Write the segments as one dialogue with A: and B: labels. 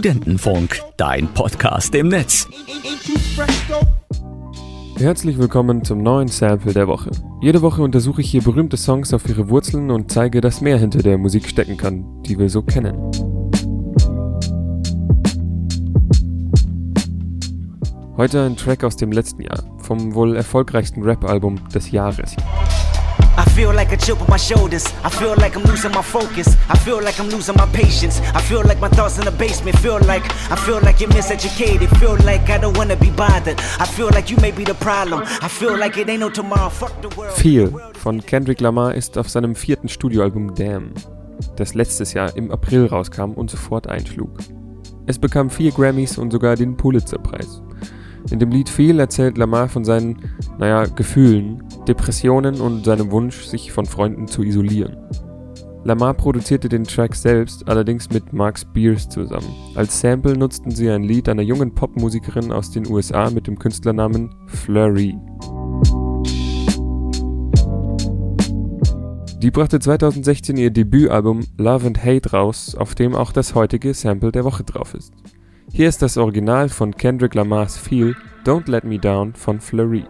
A: Studentenfunk, dein Podcast im Netz.
B: Herzlich willkommen zum neuen Sample der Woche. Jede Woche untersuche ich hier berühmte Songs auf ihre Wurzeln und zeige, dass mehr hinter der Musik stecken kann, die wir so kennen. Heute ein Track aus dem letzten Jahr, vom wohl erfolgreichsten Rap-Album des Jahres. Feel like a chip on my shoulders. I feel like I'm losing my focus. I feel like I'm losing my patience. I feel like my thoughts in the basement. Feel like I feel like you're miseducated. Feel like I don't wanna be bothered. I feel like you may be the problem. I feel like it ain't no tomorrow. Fuck the world. Feel von Kendrick Lamar ist auf seinem vierten Studioalbum Damn, das letztes Jahr im April rauskam und sofort einschlug. Es bekam vier Grammys und sogar den Pulitzer-Preis. In dem Lied Feel erzählt Lamar von seinen, naja, Gefühlen, Depressionen und seinem Wunsch, sich von Freunden zu isolieren. Lamar produzierte den Track selbst, allerdings mit Mark Spears zusammen. Als Sample nutzten sie ein Lied einer jungen Popmusikerin aus den USA mit dem Künstlernamen Flurry. Die brachte 2016 ihr Debütalbum Love and Hate raus, auf dem auch das heutige Sample der Woche drauf ist. Hier ist das Original von Kendrick Lamars Feel Don't Let Me Down von Fleury.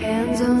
B: Hands on